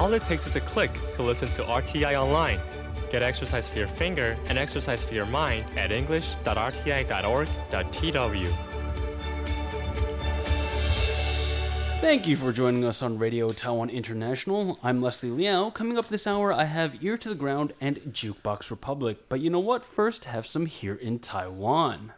All it takes is a click to listen to RTI online. Get exercise for your finger and exercise for your mind at english.rti.org.tw. Thank you for joining us on Radio Taiwan International. I'm Leslie Liao. Coming up this hour, I have Ear to the Ground and Jukebox Republic. But you know what? First, have some here in Taiwan.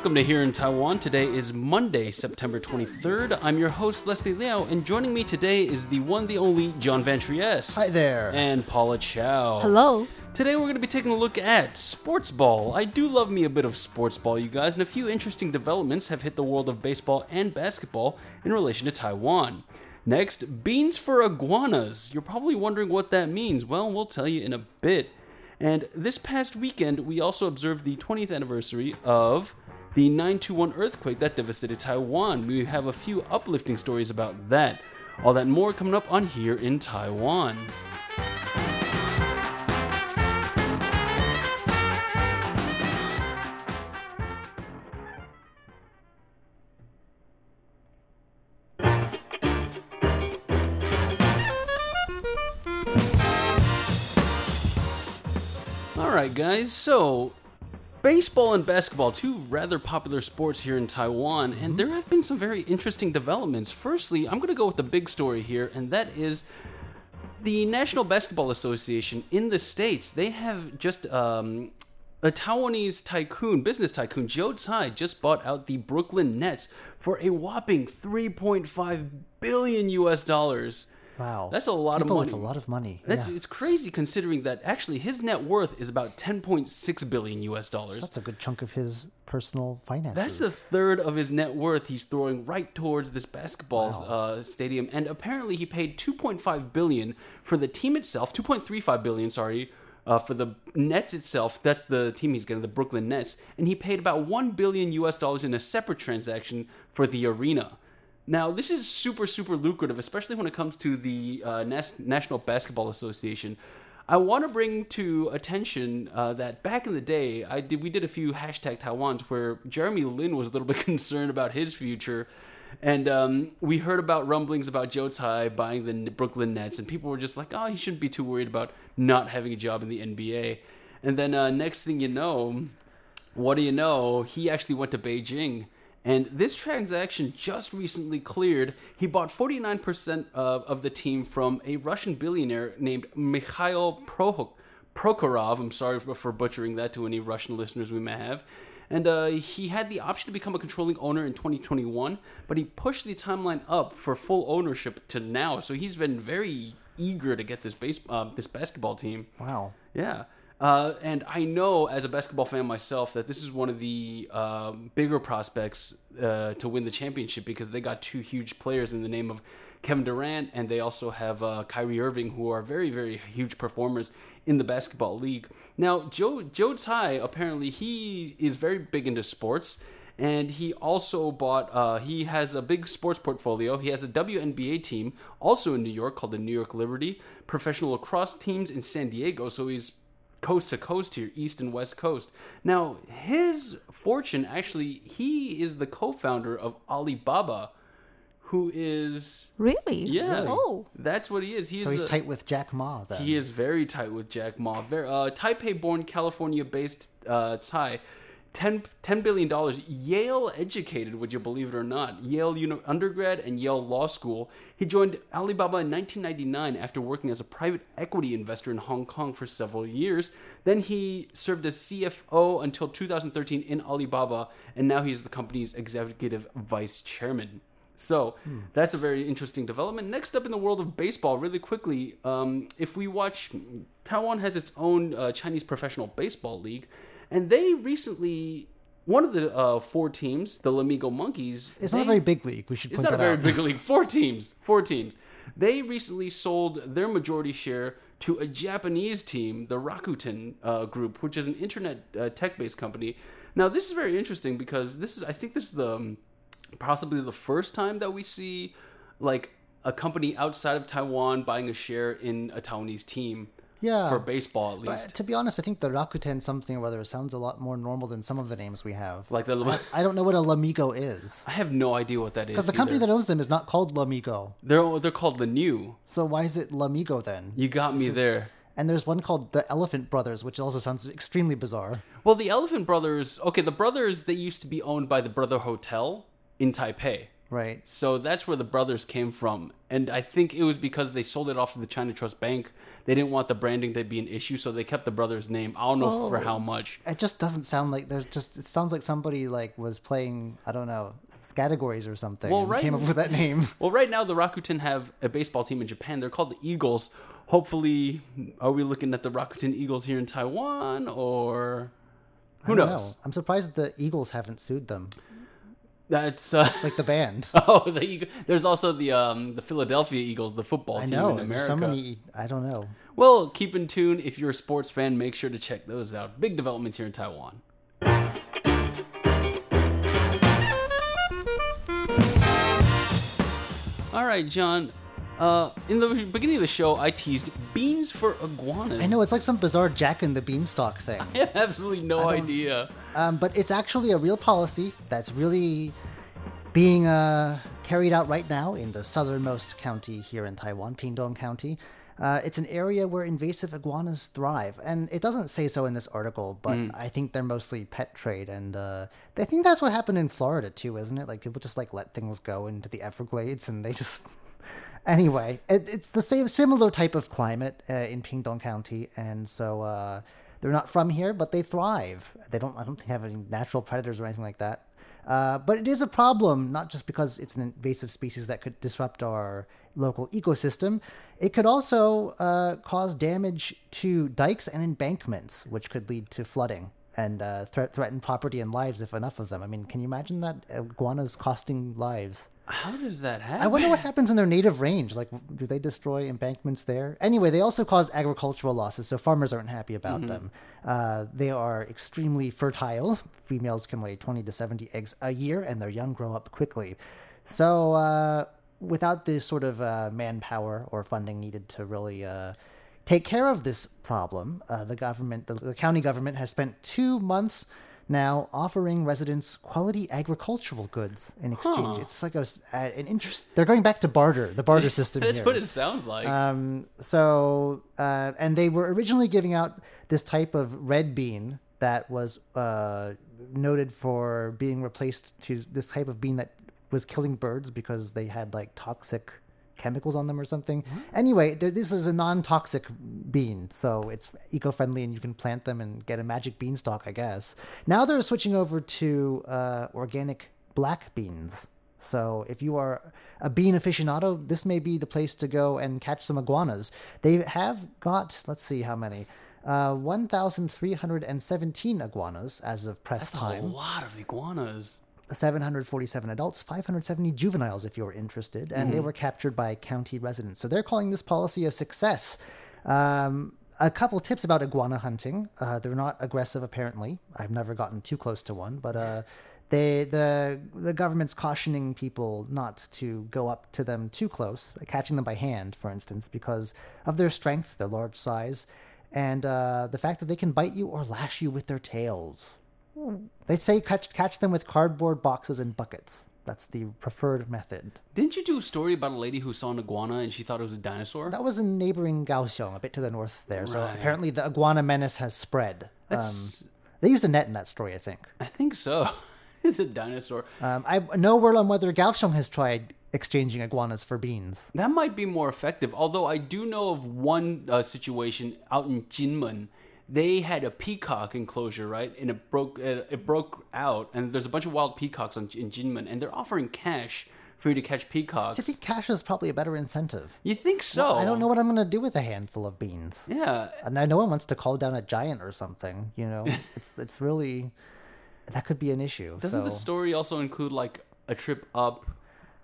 Welcome to Here in Taiwan. Today is Monday, September 23rd. I'm your host, Leslie Liao, and joining me today is the one, the only John Van Trieste. Hi there. And Paula Chow. Hello. Today we're going to be taking a look at sports ball. I do love me a bit of sports ball, you guys, and a few interesting developments have hit the world of baseball and basketball in relation to Taiwan. Next, beans for iguanas. You're probably wondering what that means. Well, we'll tell you in a bit. And this past weekend, we also observed the 20th anniversary of the 921 earthquake that devastated Taiwan. We have a few uplifting stories about that. All that more coming up on Here in Taiwan. All right, guys. So, baseball and basketball, two rather popular sports here in Taiwan, and there have been some very interesting developments. Firstly, I'm going to go with the big story here, and that is the National Basketball Association in the States. They have just. Um, a Taiwanese tycoon, business tycoon, Joe Tsai, just bought out the Brooklyn Nets for a whopping 3.5 billion US dollars. Wow. That's a lot People of money. with a lot of money. That's yeah. it's crazy considering that actually his net worth is about 10.6 billion US dollars. That's a good chunk of his personal finances. That's a third of his net worth he's throwing right towards this basketball Wow. uh, stadium, and apparently he paid 2.5 billion for the team itself, 2.35 billion, sorry, uh, for the Nets itself. That's the team he's getting, the Brooklyn Nets, and he paid about 1 billion US dollars in a separate transaction for the arena. Now, this is super, super lucrative, especially when it comes to the uh, Nas- National Basketball Association. I want to bring to attention uh, that back in the day, I did we did a few hashtag Taiwans where Jeremy Lin was a little bit concerned about his future, and um, we heard about rumblings about Joe Tsai buying the Brooklyn Nets, and people were just like, "Oh, he shouldn't be too worried about not having a job in the NBA." And then uh, next thing you know, what do you know? He actually went to Beijing. And this transaction just recently cleared. He bought 49% of, of the team from a Russian billionaire named Mikhail Prohok- Prokhorov. I'm sorry for, for butchering that to any Russian listeners we may have. And uh, he had the option to become a controlling owner in 2021, but he pushed the timeline up for full ownership to now. So he's been very eager to get this base, uh, this basketball team. wow. Yeah. Uh, and I know as a basketball fan myself that this is one of the um bigger prospects uh, to win the championship because they got two huge players in the name of Kevin Durant and they also have uh, Kyrie Irving who are very very huge performers in the basketball league. Now Joe Joe Tsai apparently he is very big into sports and he also bought uh, he has a big sports portfolio he has a WNBA team also in New York called the New York Liberty professional lacrosse teams in San Diego so he's coast to coast here east and west coast now his fortune actually he is the co-founder of Alibaba who is Really? yeah Oh. that's what he is he's So he's a- tight with Jack Ma then. he is very tight with Jack Ma. Very, uh, Taipei-born, California-based uh, Tsai, 10, $10 billion, Yale-educated, would you believe it or not? Yale uni- undergrad and Yale Law School. He joined Alibaba in 1999 after working as a private equity investor in Hong Kong for several years. Then he served as CFO until 2013 in Alibaba, and now he's the company's executive vice chairman. So that's a very interesting development. Next up in the world of baseball, really quickly, um, if we watch, Taiwan has its own uh, Chinese professional baseball league, and they recently, one of the uh, four teams, the Lamigo Monkeys, it's they- not a very big league. We should it's not a very out. big league. Four teams. Four teams. They recently sold their majority share to a Japanese team, the Rakuten uh, Group, which is an internet uh, tech-based company. Now, this is very interesting because this is, I think, this is the um, possibly the first time that we see like a company outside of Taiwan buying a share in a Taiwanese team. Yeah. For baseball, at uh, least. But to be honest, I think the Rakuten something or other sounds a lot more normal than some of the names we have. Like the- I, I don't know what a Lamigo is. I have no idea what that is. Because the company either. that owns them is not called Lamigo. they're they're called the new. So why is it Lamigo then? You got me is- there. And there's one called the Elephant Brothers, which also sounds extremely bizarre. Well, the Elephant Brothers. Okay, the brothers they used to be owned by the Brother Hotel in Taipei. Right. So that's where the brothers came from. And I think it was because they sold it off to the China Trust Bank. They didn't want the branding to be an issue, so they kept the brothers' name. I don't know for Oh. how much. It just doesn't sound like there's just. It sounds like somebody like was playing I don't know categories or something. Well, and right. Came up with that name. Well, right now the Rakuten have a baseball team in Japan. They're called the Eagles. Hopefully, are we looking at the Rakuten Eagles here in Taiwan or who I don't knows? know. I'm surprised the Eagles haven't sued them, That's uh, like the band. oh, the Eagle. there's also the um the Philadelphia Eagles, the football I team know. in There's America. so many. I don't know. Well, keep in tune. If you're a sports fan, make sure to check those out. Big developments here in Taiwan. All right, John. Uh, in the beginning of the show, I teased beans for iguanas. I know it's like some bizarre Jack and the Beanstalk thing. I have absolutely no idea. Um, but it's actually a real policy that's really being uh, carried out right now in the southernmost county here in Taiwan, Pingdong County. Uh, it's an area where invasive iguanas thrive, and it doesn't say so in this article, but I think they're mostly pet trade, and uh, I think that's what happened in Florida too, isn't it? Like people just like let things go into the Everglades, and they just anyway, it, it's the same similar type of climate uh, in Pingdong County, and so uh, they're not from here, but they thrive. They don't. I don't think have any natural predators or anything like that. Uh, but it is a problem, not just because it's an invasive species that could disrupt our local ecosystem. It could also uh, cause damage to dikes and embankments, which could lead to flooding and uh, thre- threaten property and lives if enough of them. I mean, can you imagine that iguanas costing lives? How does that happen? I wonder what happens in their native range. Like, do they destroy embankments there? Anyway, they also cause agricultural losses, so farmers aren't happy about them. Uh, they are extremely fertile. Females can lay 20 to 70 eggs a year, and their young grow up quickly. So, uh, without the sort of uh, manpower or funding needed to really uh, take care of this problem, uh, the government, the, the county government, has spent two months now offering residents quality agricultural goods in exchange. Huh. It's like a, an interest. They're going back to barter, the barter system That's here. what it sounds like. Um, so, uh, and they were originally giving out this type of red bean that was uh, noted for being replaced to this type of bean that was killing birds because they had like toxic chemicals on them or something. Anyway, this is a non-toxic bean, so it's eco-friendly and you can plant them and get a magic beanstalk, I guess. Now they're switching over to uh, organic black beans. So if you are a bean aficionado, this may be the place to go and catch some iguanas. They have got, let's see how many, uh, 1,317 iguanas as of press That's a lot of iguanas. 747 adults, 570 juveniles, if you're interested, and they were captured by county residents. So they're calling this policy a success. Um, a couple tips about iguana hunting. Uh, they're not aggressive, apparently. I've never gotten too close to one, but uh, they the the government's cautioning people not to go up to them too close, catching them by hand, for instance, because of their strength, their large size, and uh, the fact that they can bite you or lash you with their tails. They say catch catch them with cardboard boxes and buckets. That's the preferred method. Didn't you do a story about a lady who saw an iguana and she thought it was a dinosaur? That was in neighboring Kaohsiung, a bit to the north there. So Right. apparently the iguana menace has spread. That's- Um, they used a net in that story, I think. I think so. it's a dinosaur. Um, I no word on whether Kaohsiung has tried exchanging iguanas for beans. That might be more effective. Although I do know of one uh, situation out in Jinmen. They had a peacock enclosure, right? And it broke. It, it broke out, and there's a bunch of wild peacocks on, in Jinmen, and they're offering cash for you to catch peacocks. I think cash is probably a better incentive. you think so? I don't know what I'm going to do with a handful of beans. Yeah, And I no one wants to call down a giant or something. You know, it's it's really that could be an issue. doesn't the story also include like a trip up,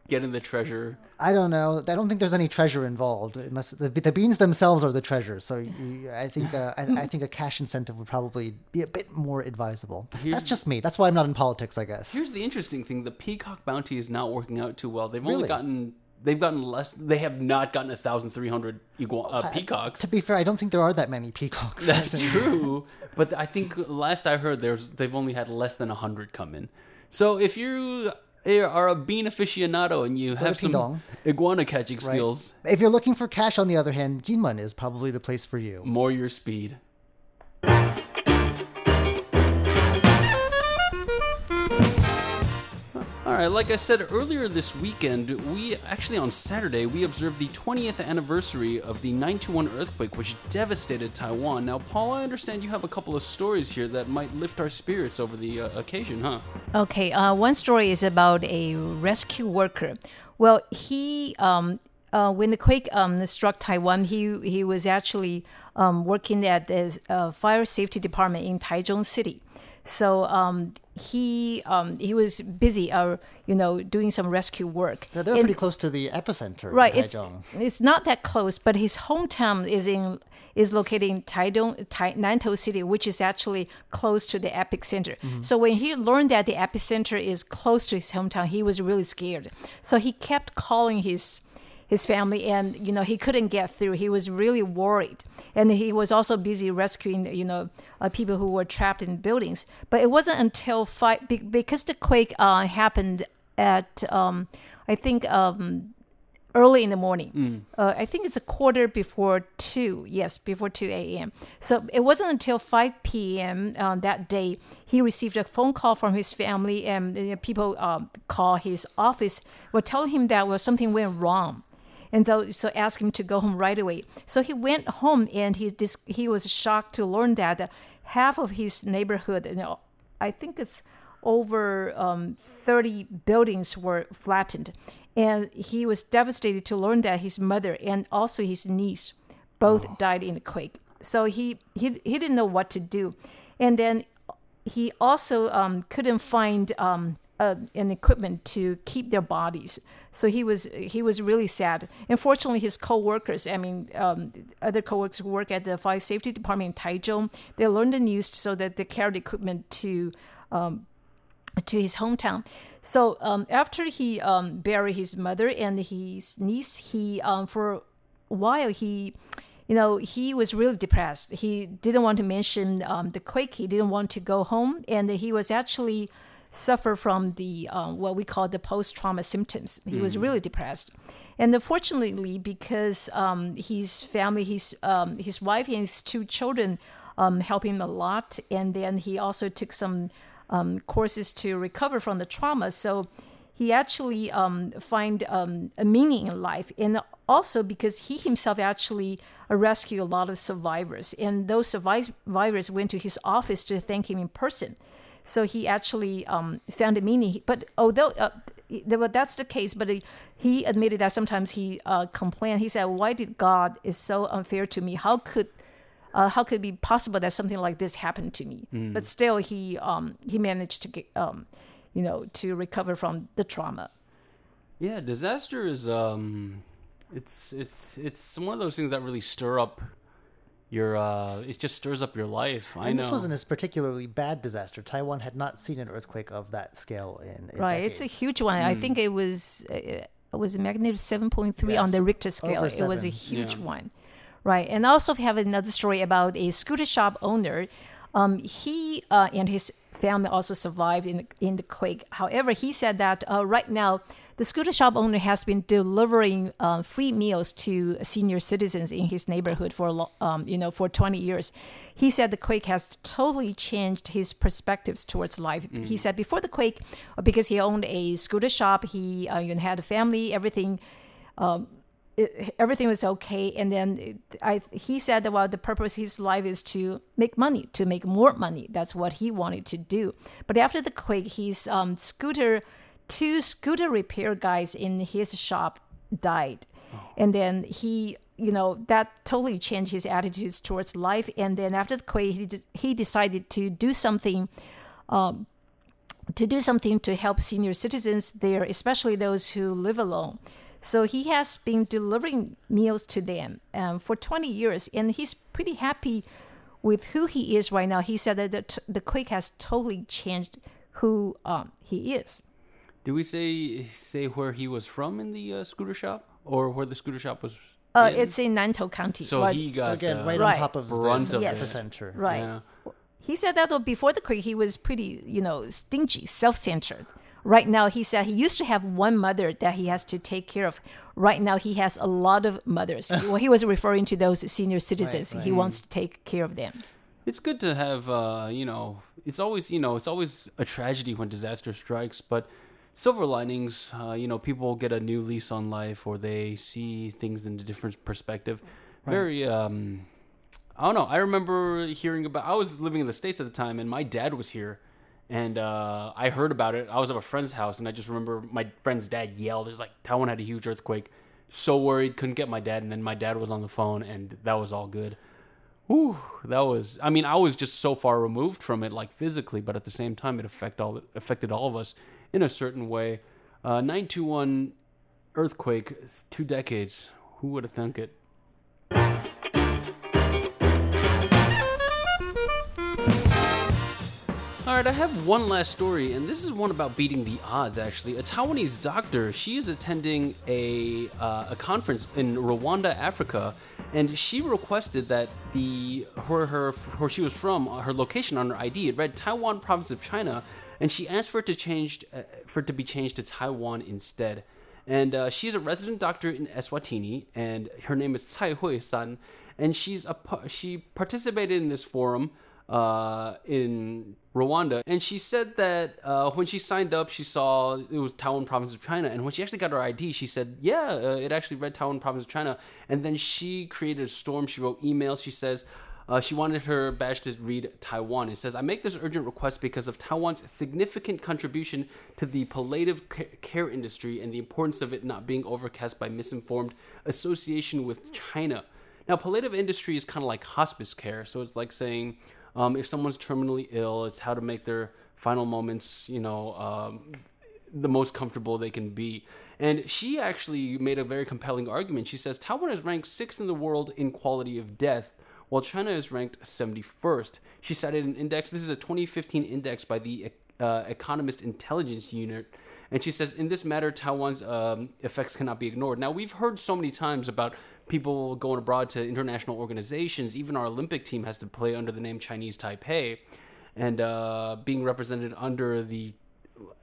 getting the treasure? I don't know. I don't think there's any treasure involved, unless the, the beans themselves are the treasure. So you, I think uh, I, I think a cash incentive would probably be a bit more advisable. Here's- That's just me. That's why I'm not in politics, I guess. Here's the interesting thing: the peacock bounty is not working out too well. They've only Really? gotten they've gotten less. They have not gotten a thousand three hundred uh, peacocks. To be fair, I don't think there are that many peacocks. That's true, but I think last I heard, there's they've only had less than hundred come in. So if you are a bean aficionado and you have some Pindong. iguana catching right? skills, If you're looking for cash, on the other hand, Jinmen is probably the place for you. more your speed. All right, like I said earlier this weekend, we actually on Saturday we observed the 20th anniversary of the 921 earthquake, which devastated Taiwan. Now, Paul, I understand you have a couple of stories here that might lift our spirits over the uh, occasion, huh? Okay, uh, one story is about a rescue worker. Well, he um, uh, when the quake um, struck Taiwan, he he was actually um, working at the uh, fire safety department in Taichung City. So um, he um, he was busy, uh, you know, doing some rescue work. They're, they're And- pretty close to the epicenter. right In it's Taichung. it's not that close but his hometown is in is located in Taidong, Tai, Nantou City, which is actually close to the epicenter. So when he learned that the epicenter is close to his hometown, he was really scared. So he kept calling his his family, and you know he couldn't get through. He was really worried, and he was also busy rescuing you know uh, people who were trapped in buildings. But it wasn't until five be- because the quake uh, happened at um, I think. Um, early in the morning. Uh, I think it's a quarter before 2. Yes, before 2 a.m. So it wasn't until 5 p.m. Uh, that day he received a phone call from his family, and uh, people um, call his office were telling him that well, something went wrong. And so, so asked him to go home right away. So he went home, and he dis- he was shocked to learn that half of his neighborhood, you know, I think it's over um, 30 buildings were flattened. And he was devastated to learn that his mother and also his niece both died in the quake. So he, he, he didn't know what to do. And then he also um, couldn't find um, uh, an equipment to keep their bodies. So he was he was really sad. Unfortunately, his co-workers, I mean, um, other co-workers who work at the fire safety department in Taichung, they learned the news so that they carried equipment to um, to his hometown. So um, after he um, buried his mother and his niece, he um, for a while he, you know, he was really depressed. He didn't want to mention um, the quake. He didn't want to go home, and he was actually suffer from the um, what we call the post-trauma symptoms. He was really depressed. And unfortunately, because um, his family, his um, his wife and his two children um, help him a lot, and then he also took some um, courses to recover from the trauma. So he actually um, find um, a meaning in life, and also because he himself actually rescued a lot of survivors, and those survivors went to his office to thank him in person. So he actually um, found a meaning. But although uh, well, that's the case, but he, he admitted that sometimes he uh, complained. He said, "Why did God is so unfair to me? How could uh, how could it be possible that something like this happened to me?" But still, he um, he managed to get um, you know to recover from the trauma. Yeah, disaster is um, it's it's it's one of those things that really stir up your uh, it just stirs up your life. I And know. this wasn't a particularly bad disaster. Taiwan had not seen an earthquake of that scale in, in Right, it's a huge one. I think it was uh, it was a magnitude seven point three on the Richter scale. over It was a huge Yeah. one, right? And I also have another story about a scooter shop owner. Um, he uh, and his family also survived in the, in the quake. However, he said that uh, right now the scooter shop owner has been delivering uh, free meals to senior citizens in his neighborhood for um, you know for 20 years. He said the quake has totally changed his perspectives towards life. He said before the quake, uh, because he owned a scooter shop, he uh, you know, had a family, everything it, everything was okay. And then I, he said that well, the purpose of his life is to make money, to make more money. That's what he wanted to do. But after the quake, his um, scooter, two scooter repair guys in his shop died, and then he, you know, that totally changed his attitudes towards life. And then after the quake, he de- he decided to do something to do something to help senior citizens there, especially those who live alone. So he has been delivering meals to them um, for 20 years, and he's pretty happy with who he is right now. He said that the, t- the quake has totally changed who um, he is. Did we say say where he was from in the uh, scooter shop, or where the scooter shop was? Uh, in? it's in Nantou County. so but he got So again, uh, right, Right. on top of brunt the of Yes. epicenter. right. Yeah. He said that though, before the quake, he was pretty, you know, stingy, self-centered. Right now, he said he used to have one mother that he has to take care of. Right now, he has a lot of mothers. well, he was referring to those senior citizens. He wants to take care of them. It's good to have, uh, you know, it's always, you know, it's always a tragedy when disaster strikes, but silver linings, uh, you know, people get a new lease on life or they see things in a different perspective. Very, um, I don't know. I remember hearing about, I was living in the States at the time and my dad was here and uh, I heard about it. I was at a friend's house and I just remember my friend's dad yelled, "There's like Taiwan had a huge earthquake." So worried, couldn't get my dad, and then my dad was on the phone, and that was all good. Whew, that was. I mean, I was just so far removed from it, like physically, but at the same time, it affect all affected all of us in a certain way. Uh, Nine two one earthquake, two decades. Who would have thunk it? All right, I have one last story, and this is one about beating the odds. Actually, a Taiwanese doctor, she is attending a uh, a conference in Rwanda, Africa, and she requested that the where her where she was from, her location on her ID, it read Taiwan Province of China, and she asked for it to change uh, for it to be changed to Taiwan instead. And uh, she's a resident doctor in Eswatini, and her name is Tsai Hui San, and she's a she participated in this forum uh, in Rwanda, and she said that uh, when she signed up, she saw it was Taiwan Province of China, and when she actually got her ID, she said, "Yeah, uh, it actually read Taiwan Province of China." And then she created a storm. She wrote emails. She says. Uh, she wanted her badge to read Taiwan. It says, I make this urgent request because of Taiwan's significant contribution to the palliative care industry and the importance of it not being overcast by misinformed association with China. Now, palliative industry is kind of like hospice care. So it's like saying um, if someone's terminally ill, it's how to make their final moments, you know, um, the most comfortable they can be. And she actually made a very compelling argument. She says Taiwan is ranked sixth in the world in quality of death, while China is ranked 71st. She cited an index. This is a 2015 index by the uh, Economist Intelligence Unit. And she says, in this matter, Taiwan's um, effects cannot be ignored. Now, we've heard so many times about people going abroad to international organizations. Even our Olympic team has to play under the name Chinese Taipei and uh, being represented under the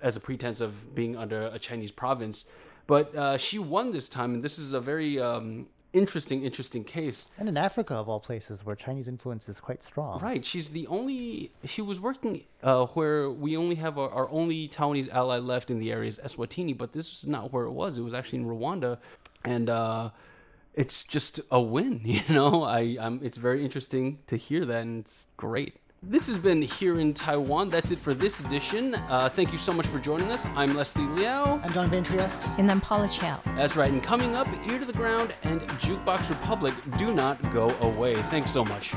as a pretense of being under a Chinese province. But uh, she won this time, and this is a very um, interesting, interesting case. And in Africa, of all places, where Chinese influence is quite strong. Right, she's the only. She was working uh, where we only have our, our only Taiwanese ally left in the area is Eswatini, but this is not where it was. It was actually in Rwanda, and uh, it's just a win. You know, I I'm, it's very interesting to hear that, and it's great. This has been Here in Taiwan. That's it for this edition. Uh, thank you so much for joining us. I'm Leslie Liao. I'm John Van Trieste. And I'm Paula Chow. That's right. And coming up, Ear to the Ground and Jukebox Republic do not go away. Thanks so much.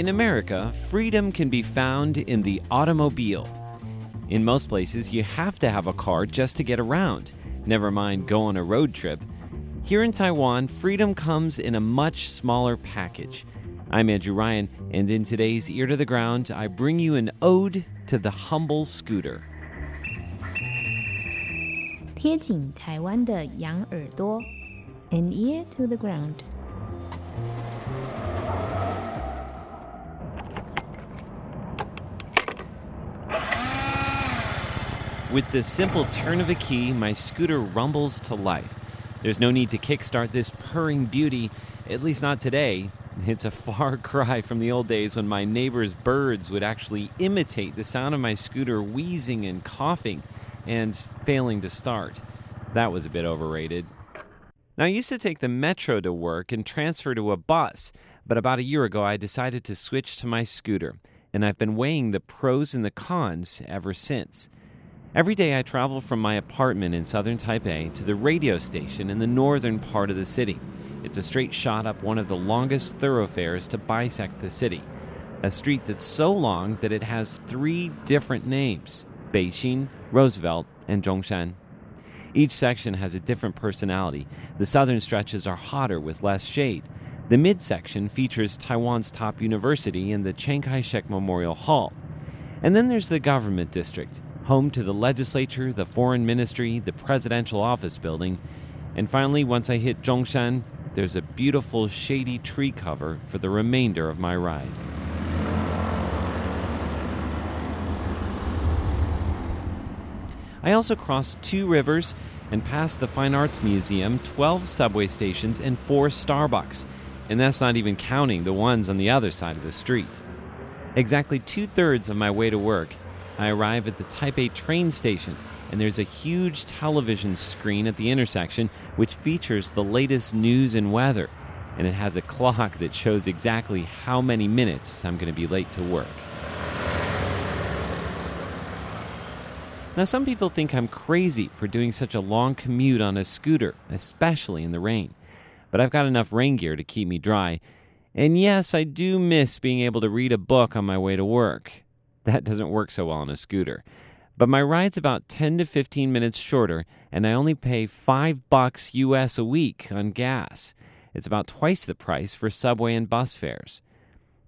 In America, freedom can be found in the automobile. In most places, you have to have a car just to get around, never mind go on a road trip. Here in Taiwan, freedom comes in a much smaller package. I'm Andrew Ryan, and in today's Ear to the Ground, I bring you an ode to the humble scooter. 贴紧台湾的羊耳朵，an ear to the ground。 With the simple turn of a key, my scooter rumbles to life. There's no need to kickstart this purring beauty, at least not today. It's a far cry from the old days when my neighbor's birds would actually imitate the sound of my scooter wheezing and coughing and failing to start. That was a bit overrated. Now, I used to take the metro to work and transfer to a bus, but about a year ago I decided to switch to my scooter, and I've been weighing the pros and the cons ever since. Every day I travel from my apartment in southern Taipei to the radio station in the northern part of the city. It's a straight shot up one of the longest thoroughfares to bisect the city. A street that's so long that it has three different names Beixin, Roosevelt, and Zhongshan. Each section has a different personality. The southern stretches are hotter with less shade. The midsection features Taiwan's top university and the Chiang Kai shek Memorial Hall. And then there's the government district home to the legislature, the foreign ministry, the presidential office building. And finally, once I hit Zhongshan, there's a beautiful shady tree cover for the remainder of my ride. I also crossed two rivers and passed the Fine Arts Museum, 12 subway stations, and four Starbucks. And that's not even counting the ones on the other side of the street. Exactly two thirds of my way to work I arrive at the Taipei train station, and there's a huge television screen at the intersection which features the latest news and weather. And it has a clock that shows exactly how many minutes I'm going to be late to work. Now, some people think I'm crazy for doing such a long commute on a scooter, especially in the rain. But I've got enough rain gear to keep me dry. And yes, I do miss being able to read a book on my way to work. That doesn't work so well on a scooter. But my ride's about 10 to 15 minutes shorter, and I only pay 5 bucks US a week on gas. It's about twice the price for subway and bus fares.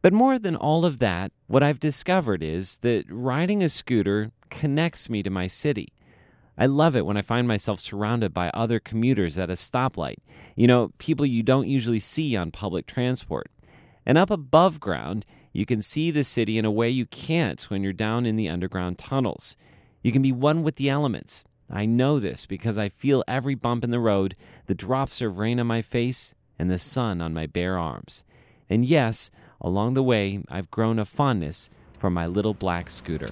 But more than all of that, what I've discovered is that riding a scooter connects me to my city. I love it when I find myself surrounded by other commuters at a stoplight. You know, people you don't usually see on public transport. And up above ground, you can see the city in a way you can't when you're down in the underground tunnels. You can be one with the elements. I know this because I feel every bump in the road, the drops of rain on my face, and the sun on my bare arms. And yes, along the way, I've grown a fondness for my little black scooter.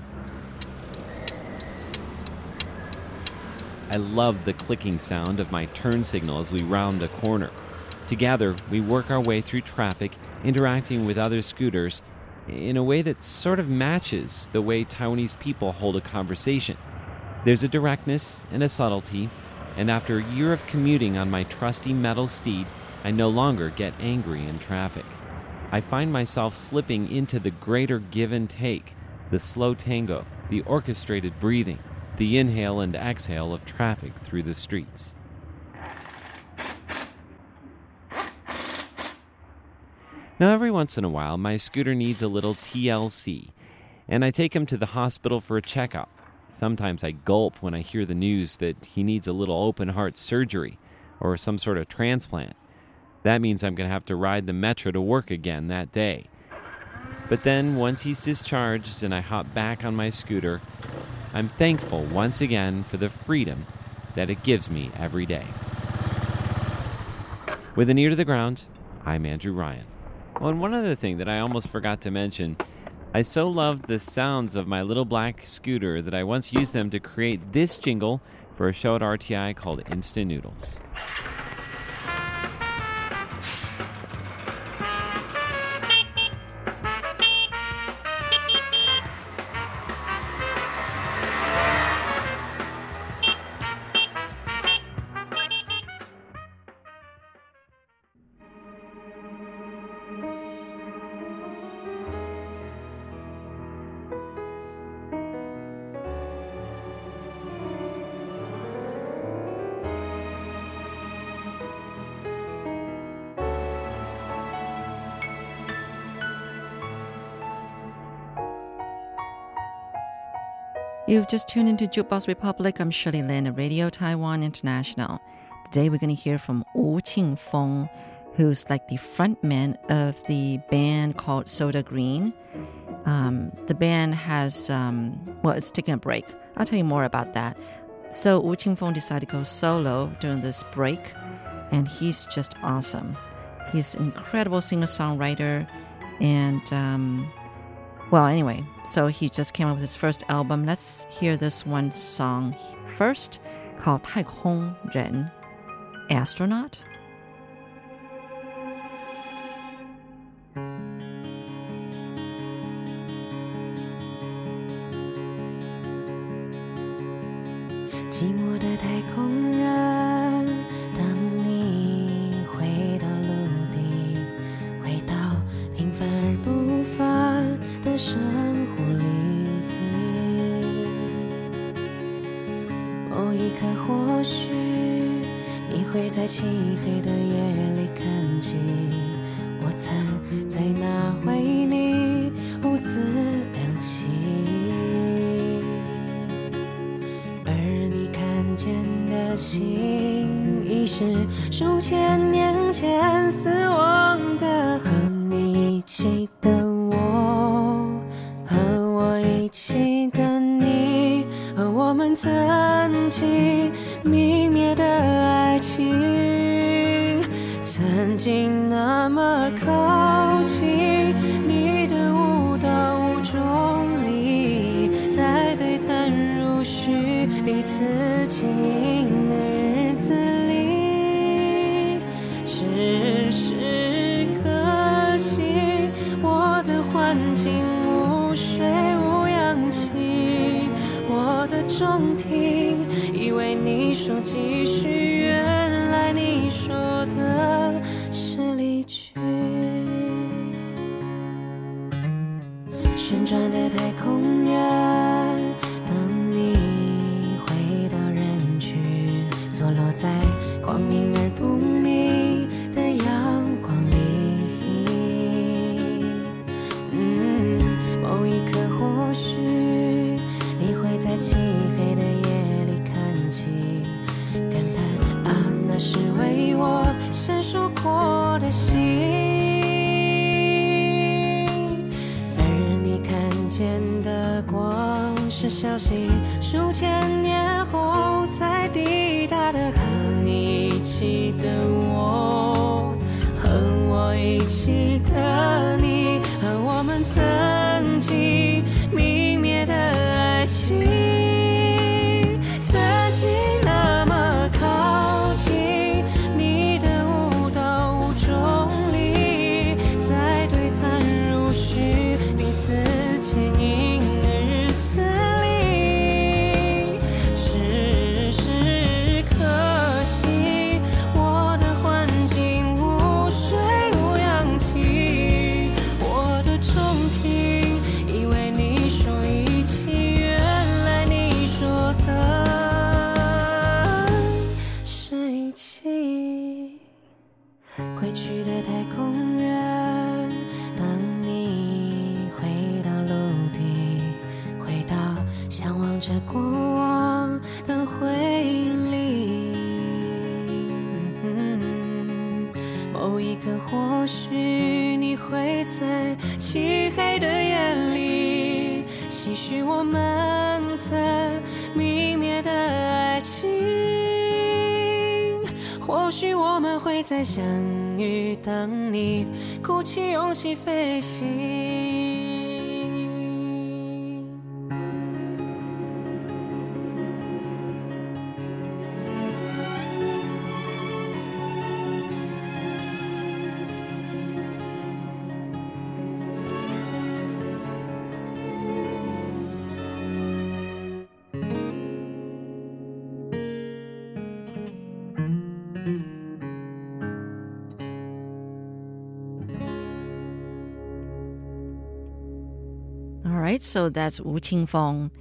I love the clicking sound of my turn signal as we round a corner. Together, we work our way through traffic, interacting with other scooters in a way that sort of matches the way Taiwanese people hold a conversation. There's a directness and a subtlety, and after a year of commuting on my trusty metal steed, I no longer get angry in traffic. I find myself slipping into the greater give and take, the slow tango, the orchestrated breathing, the inhale and exhale of traffic through the streets. Now, every once in a while, my scooter needs a little TLC, and I take him to the hospital for a checkup. Sometimes I gulp when I hear the news that he needs a little open heart surgery or some sort of transplant. That means I'm going to have to ride the metro to work again that day. But then, once he's discharged and I hop back on my scooter, I'm thankful once again for the freedom that it gives me every day. With an ear to the ground, I'm Andrew Ryan. Well, and one other thing that I almost forgot to mention I so loved the sounds of my little black scooter that I once used them to create this jingle for a show at RTI called Instant Noodles. You've just tuned into Jukebox Republic. I'm Shirley Lin at Radio Taiwan International. Today we're going to hear from Wu Qingfeng, who's like the frontman of the band called Soda Green. Um, the band has, um, well, it's taking a break. I'll tell you more about that. So Wu Qingfeng decided to go solo during this break, and he's just awesome. He's an incredible singer-songwriter, and... Um, well, anyway, so he just came up with his first album. Let's hear this one song first called 太空人 Astronaut. 前天的光是消息，数千年后才抵达的。和你一起的我，和我一起的你。相遇等你鼓起勇气飞行。right, so that's Wu Qingfeng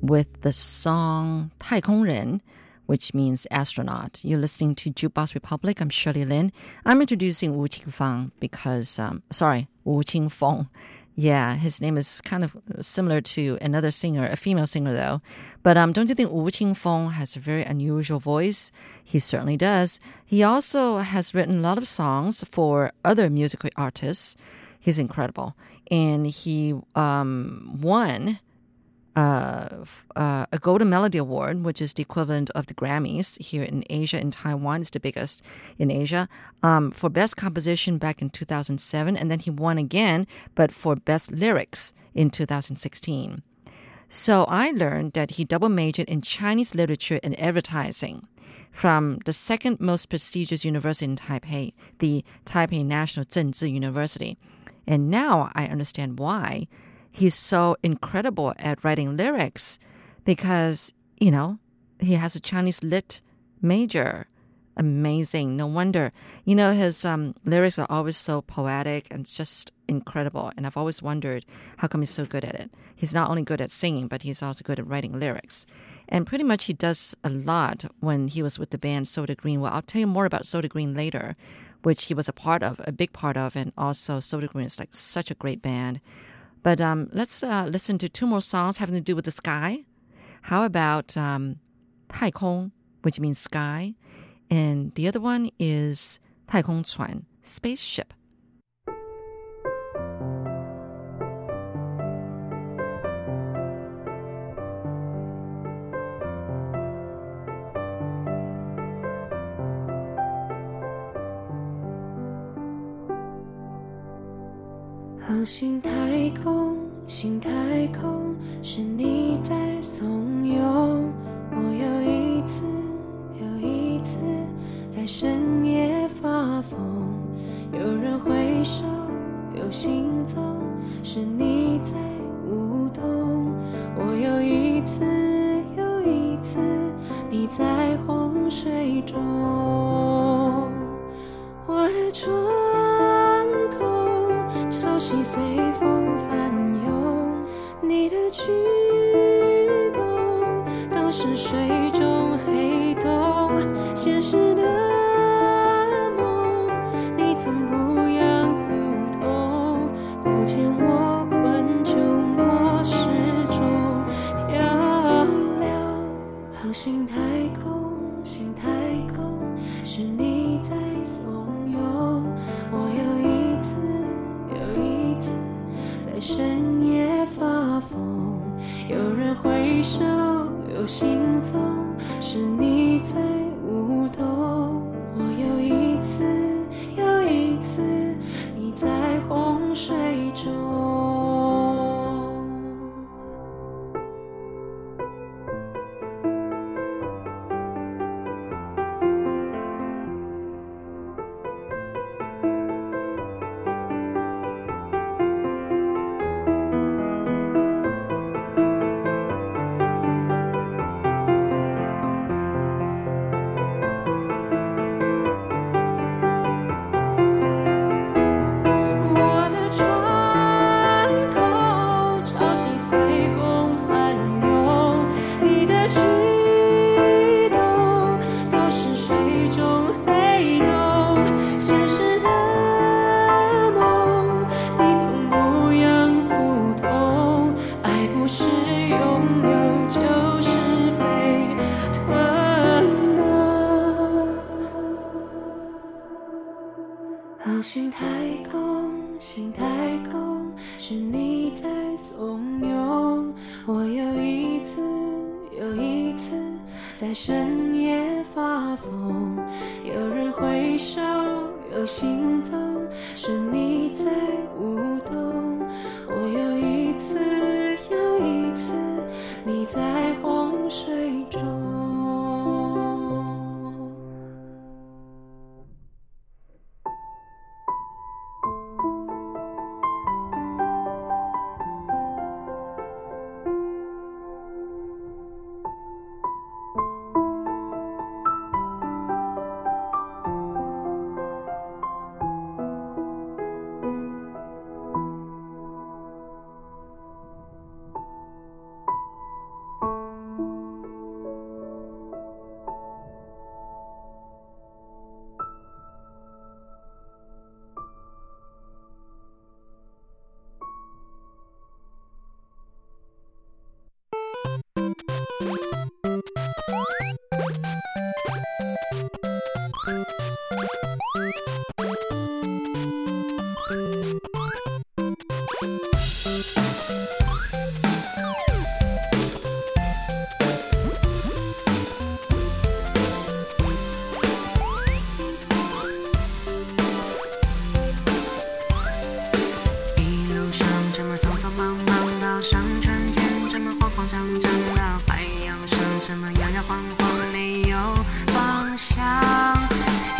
with the song Tai Ren, which means astronaut. You're listening to Jukebox Republic. I'm Shirley Lin. I'm introducing Wu Qingfeng because, um, sorry, Wu Qingfeng. Yeah, his name is kind of similar to another singer, a female singer though. But um, don't you think Wu Qingfeng has a very unusual voice? He certainly does. He also has written a lot of songs for other musical artists. He's incredible and he um, won uh, uh, a Golden Melody Award, which is the equivalent of the Grammys here in Asia. In Taiwan, it's the biggest in Asia um, for Best Composition back in 2007, and then he won again, but for Best Lyrics in 2016. So I learned that he double majored in Chinese literature and advertising from the second most prestigious university in Taipei, the Taipei National Chengchi University. And now I understand why he's so incredible at writing lyrics because, you know, he has a Chinese lit major. Amazing. No wonder. You know, his um, lyrics are always so poetic and just incredible. And I've always wondered how come he's so good at it. He's not only good at singing, but he's also good at writing lyrics. And pretty much he does a lot when he was with the band Soda Green. Well, I'll tell you more about Soda Green later, which he was a part of, a big part of. And also, Soda Green is like such a great band. But um, let's uh, listen to two more songs having to do with the sky. How about um, 太空, which means sky, and the other one is 太空船, spaceship. 心太空，心太空，是你在怂恿我又一次又一次在深夜发疯。有人挥手，有行踪，是你在舞动。我又一次又一次，你在洪水中。心碎怂恿我又一次又一次在深夜发疯。有人挥手，有行踪，是你在舞动。我又怎么摇摇晃晃没有方向。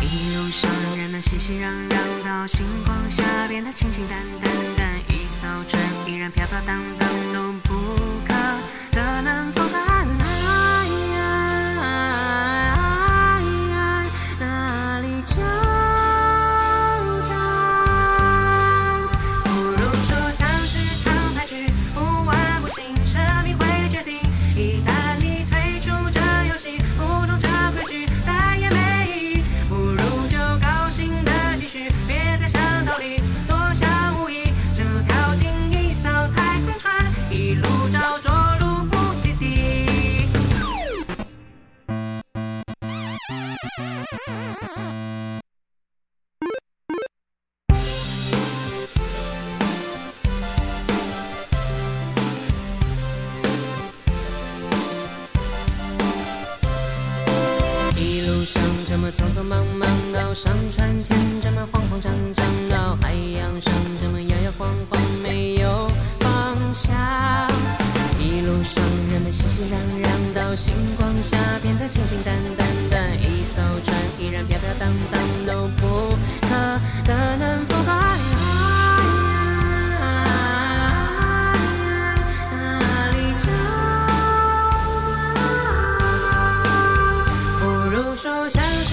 一路上人们熙熙攘攘到星光下变得清清淡淡但一艘船依然飘飘荡荡都不可得能走到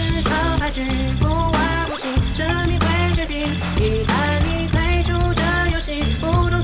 是场牌局，不玩不行，生命会决定。一旦你退出这游戏，不懂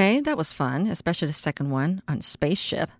Okay, that was fun, especially the second one on spaceship.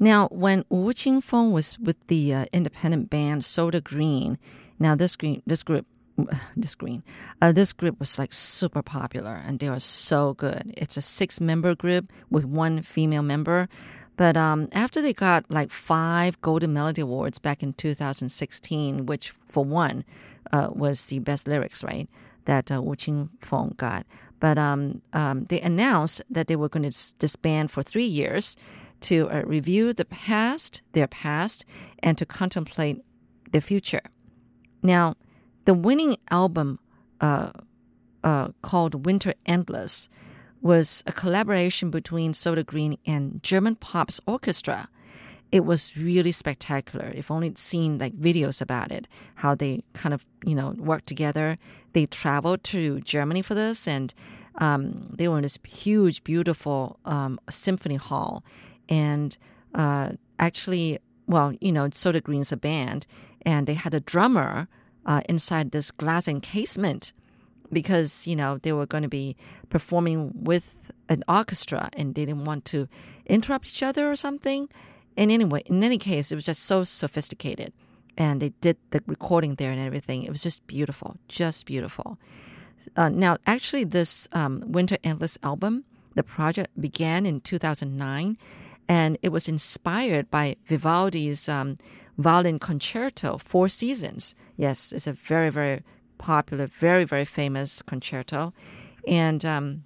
Now, when Wu Qingfeng was with the uh, independent band Soda Green, now this green, this group, this green, uh, this group was like super popular, and they were so good. It's a six-member group with one female member. But um, after they got like five Golden Melody Awards back in 2016, which for one uh, was the best lyrics, right? That uh, Wu Qingfeng got. But um, um, they announced that they were going to disband for three years to uh, review the past, their past, and to contemplate the future. Now, the winning album uh, uh, called Winter Endless was a collaboration between Soda Green and German Pops Orchestra. It was really spectacular. If only seen like videos about it, how they kind of you know worked together. They traveled to Germany for this, and um, they were in this huge, beautiful um, symphony hall, and uh, actually, well, you know, Soda Green's a band, and they had a drummer uh, inside this glass encasement because you know they were going to be performing with an orchestra and they didn't want to interrupt each other or something. And anyway, in any case, it was just so sophisticated, and they did the recording there and everything. It was just beautiful, just beautiful. Uh, now, actually, this um, Winter Endless album, the project began in 2009, and it was inspired by Vivaldi's um, violin concerto, Four Seasons. Yes, it's a very, very popular, very, very famous concerto. And um,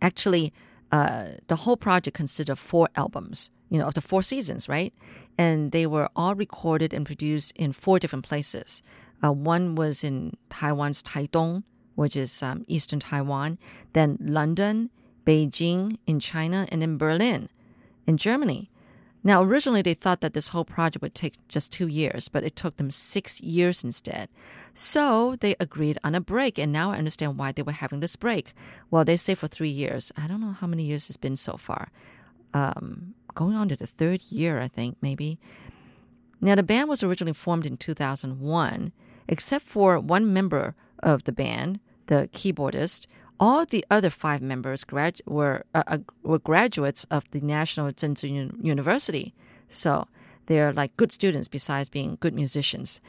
actually, uh, the whole project consisted of four albums, you know, of the four seasons, right? And they were all recorded and produced in four different places. Uh, one was in Taiwan's Taidong, which is um, eastern Taiwan, then London, Beijing in China, and then Berlin in Germany. Now, originally they thought that this whole project would take just two years, but it took them six years instead. So they agreed on a break, and now I understand why they were having this break. Well, they say for three years. I don't know how many years it's been so far. Um, going on to the third year, I think, maybe. Now, the band was originally formed in 2001, except for one member of the band, the keyboardist. All the other five members grad- were uh, uh, were graduates of the National Uni- University, so they're like good students besides being good musicians.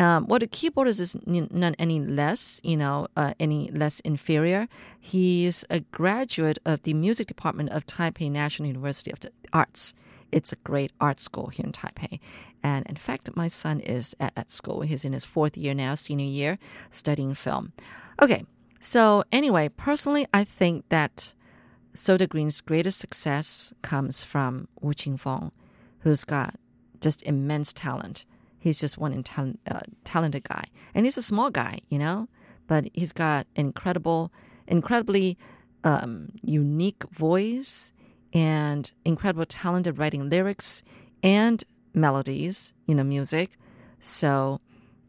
Um, well, the keyboardist is not any less, you know, uh, any less inferior. He's a graduate of the music department of Taipei National University of the Arts. It's a great art school here in Taipei. And in fact, my son is at that school. He's in his fourth year now, senior year, studying film. Okay, so anyway, personally, I think that Soda Green's greatest success comes from Wu Qingfeng, who's got just immense talent. He's just one in uh, talented guy, and he's a small guy, you know, but he's got incredible, incredibly um, unique voice and incredible talent at writing lyrics and melodies, you know, music. So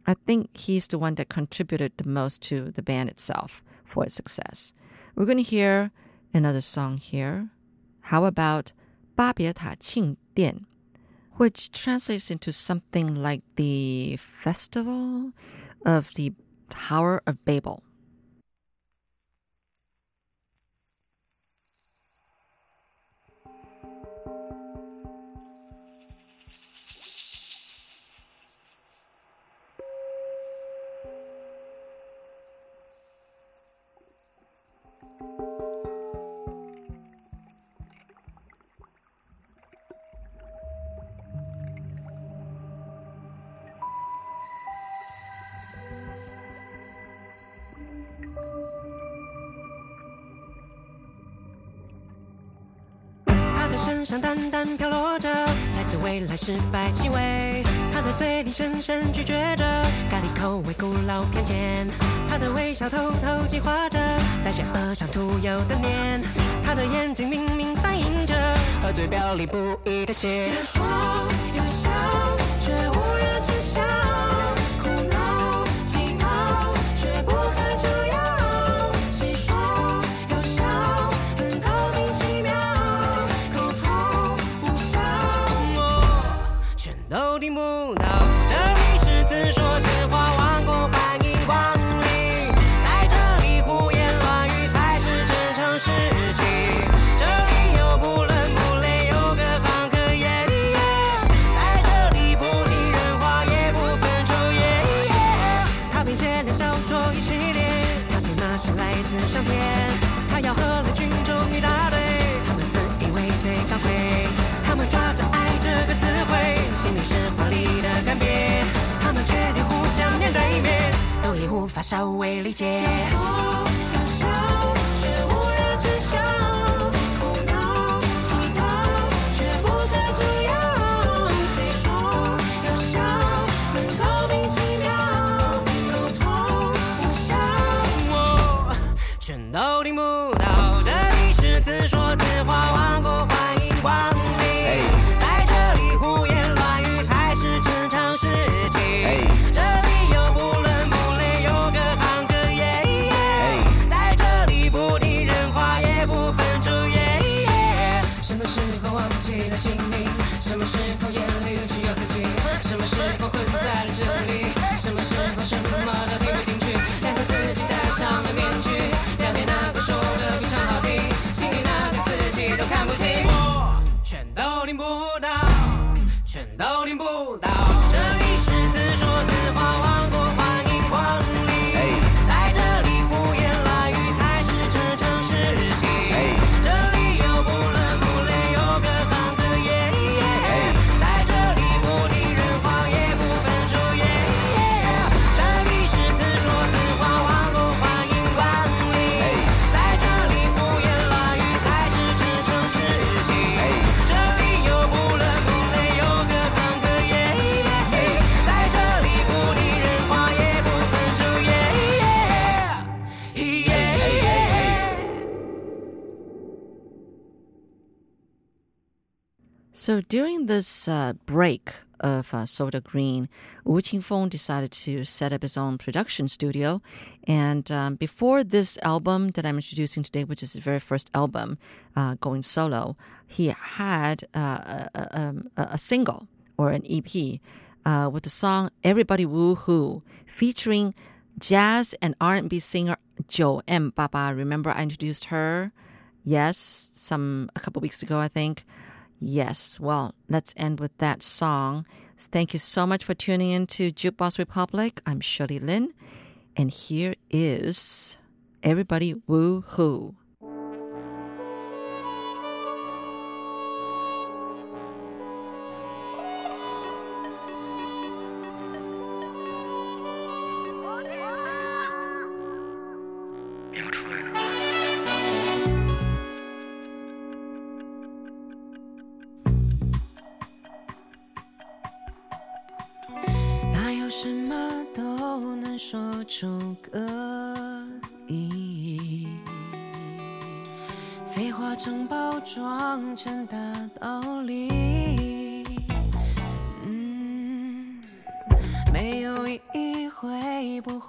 I think he's the one that contributed the most to the band itself for its success. We're going to hear another song here. How about 巴别塔庆典? Which translates into something like the festival of the Tower of Babel. 飘落着来自未来失败气味，他的嘴里深深咀嚼着咖喱口味古老偏见，他的微笑偷偷计划着在邪恶上涂油的脸，他的眼睛明明反映着和嘴表里不一的血。天。他要和了群众一大堆，他们自以为最高贵，他们抓着爱这个词汇，心里是华丽的干瘪，他们却连互相面对面都已无法稍微理解。So during this uh, break of uh, Soda Green, Wu Qingfeng decided to set up his own production studio. And um, before this album that I'm introducing today, which is his very first album, uh, going solo, he had uh, a, a, um, a, single or an EP uh, with the song "Everybody Woo Hoo" featuring jazz and R&B singer 9m88. Remember, I introduced her. Yes, some a couple weeks ago, I think. Yes. Well, let's end with that song. Thank you so much for tuning in to Jukebox Republic. I'm Shirley Lin, and here is Everybody Woo Hoo.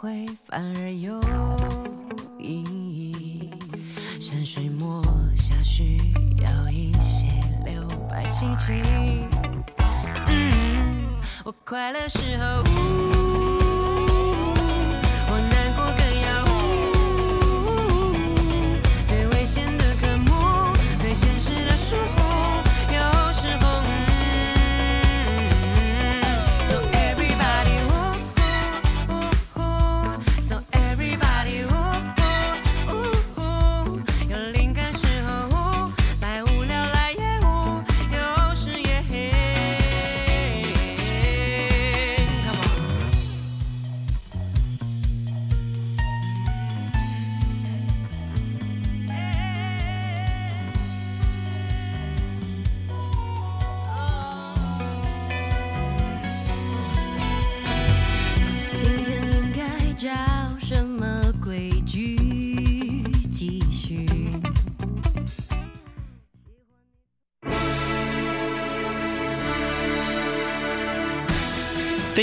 会反而有意义？山水墨下需要一些留白契机。嗯，我快乐时候，